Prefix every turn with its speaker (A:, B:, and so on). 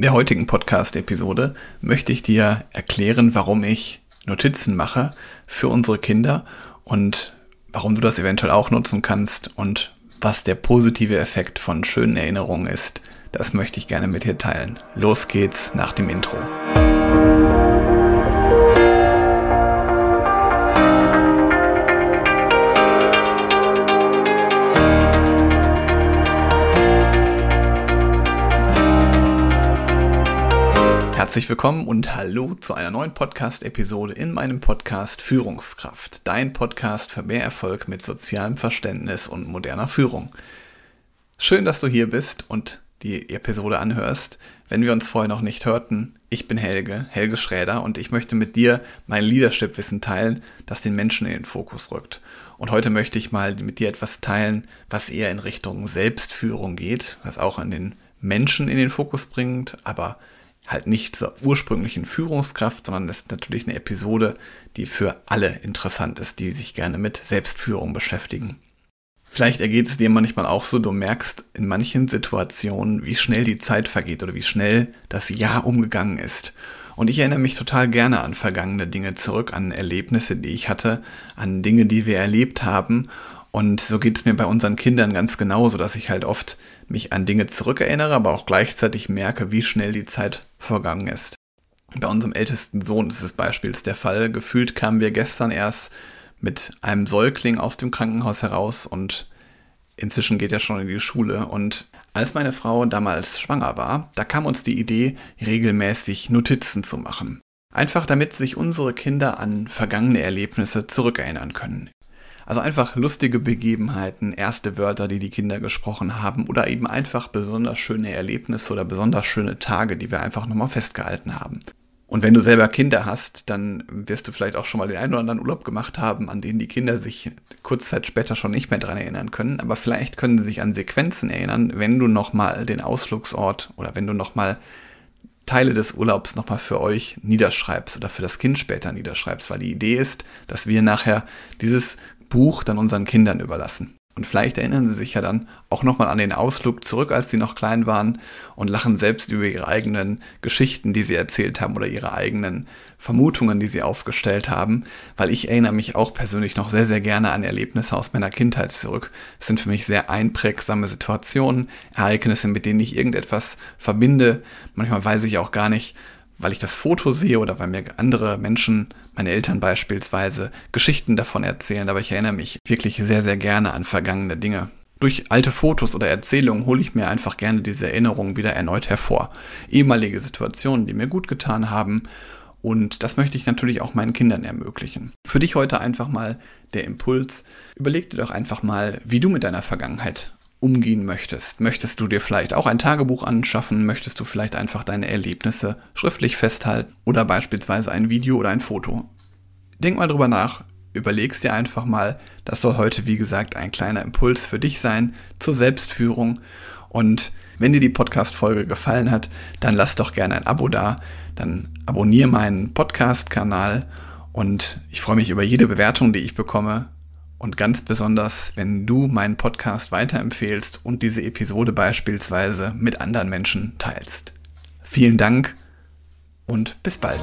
A: In der heutigen Podcast-Episode möchte ich dir erklären, warum ich Notizen mache für unsere Kinder und warum du das eventuell auch nutzen kannst und was der positive Effekt von schönen Erinnerungen ist. Das möchte ich gerne mit dir teilen. Los geht's nach dem Intro. Herzlich willkommen und hallo zu einer neuen Podcast-Episode in meinem Podcast Führungskraft. Dein Podcast für mehr Erfolg mit sozialem Verständnis und moderner Führung. Schön, dass du hier bist und die Episode anhörst. Wenn wir uns vorher noch nicht hörten, ich bin Helge, Helge Schräder und ich möchte mit dir mein Leadership-Wissen teilen, das den Menschen in den Fokus rückt. Und heute möchte ich mal mit dir etwas teilen, was eher in Richtung Selbstführung geht, was auch an den Menschen in den Fokus bringt, aber halt nicht zur ursprünglichen Führungskraft, sondern das ist natürlich eine Episode, die für alle interessant ist, die sich gerne mit Selbstführung beschäftigen. Vielleicht ergeht es dir manchmal auch so, du merkst in manchen Situationen, wie schnell die Zeit vergeht oder wie schnell das Jahr umgegangen ist. Und ich erinnere mich total gerne an vergangene Dinge zurück, an Erlebnisse, die ich hatte, an Dinge, die wir erlebt haben. Und so geht es mir bei unseren Kindern ganz genauso, dass ich halt oft mich an Dinge zurückerinnere, aber auch gleichzeitig merke, wie schnell die Zeit vergangen ist. Bei unserem ältesten Sohn ist es beispielsweise der Fall. Gefühlt kamen wir gestern erst mit einem Säugling aus dem Krankenhaus heraus und inzwischen geht er schon in die Schule. Und als meine Frau damals schwanger war, da kam uns die Idee, regelmäßig Notizen zu machen. Einfach damit sich unsere Kinder an vergangene Erlebnisse zurückerinnern können. Also einfach lustige Begebenheiten, erste Wörter, die die Kinder gesprochen haben oder eben einfach besonders schöne Erlebnisse oder besonders schöne Tage, die wir einfach nochmal festgehalten haben. Und wenn du selber Kinder hast, dann wirst du vielleicht auch schon mal den einen oder anderen Urlaub gemacht haben, an denen die Kinder sich kurz Zeit später schon nicht mehr dran erinnern können. Aber vielleicht können sie sich an Sequenzen erinnern, wenn du nochmal den Ausflugsort oder wenn du nochmal Teile des Urlaubs nochmal für euch niederschreibst oder für das Kind später niederschreibst, weil die Idee ist, dass wir nachher dieses Buch dann unseren Kindern überlassen. Und vielleicht erinnern sie sich ja dann auch nochmal an den Ausflug zurück, als sie noch klein waren und lachen selbst über ihre eigenen Geschichten, die sie erzählt haben oder ihre eigenen Vermutungen, die sie aufgestellt haben, weil ich erinnere mich auch persönlich noch sehr, sehr gerne an Erlebnisse aus meiner Kindheit zurück. Es sind für mich sehr einprägsame Situationen, Ereignisse, mit denen ich irgendetwas verbinde. Manchmal weiß ich auch gar nicht, weil ich das Foto sehe oder weil mir andere Menschen, meine Eltern beispielsweise, Geschichten davon erzählen, aber ich erinnere mich wirklich sehr, sehr gerne an vergangene Dinge. Durch alte Fotos oder Erzählungen hole ich mir einfach gerne diese Erinnerungen wieder erneut hervor. Ehemalige Situationen, die mir gut getan haben und das möchte ich natürlich auch meinen Kindern ermöglichen. Für dich heute einfach mal der Impuls. Überleg dir doch einfach mal, wie du mit deiner Vergangenheit umgehen möchtest. Möchtest du dir vielleicht auch ein Tagebuch anschaffen? Möchtest du vielleicht einfach deine Erlebnisse schriftlich festhalten oder beispielsweise ein Video oder ein Foto? Denk mal drüber nach, überlegst dir einfach mal, das soll heute wie gesagt ein kleiner Impuls für dich sein zur Selbstführung und wenn dir die Podcast-Folge gefallen hat, dann lass doch gerne ein Abo da, dann abonniere meinen Podcast-Kanal und ich freue mich über jede Bewertung, die ich bekomme und ganz besonders, wenn du meinen Podcast weiterempfehlst und diese Episode beispielsweise mit anderen Menschen teilst. Vielen Dank und bis bald.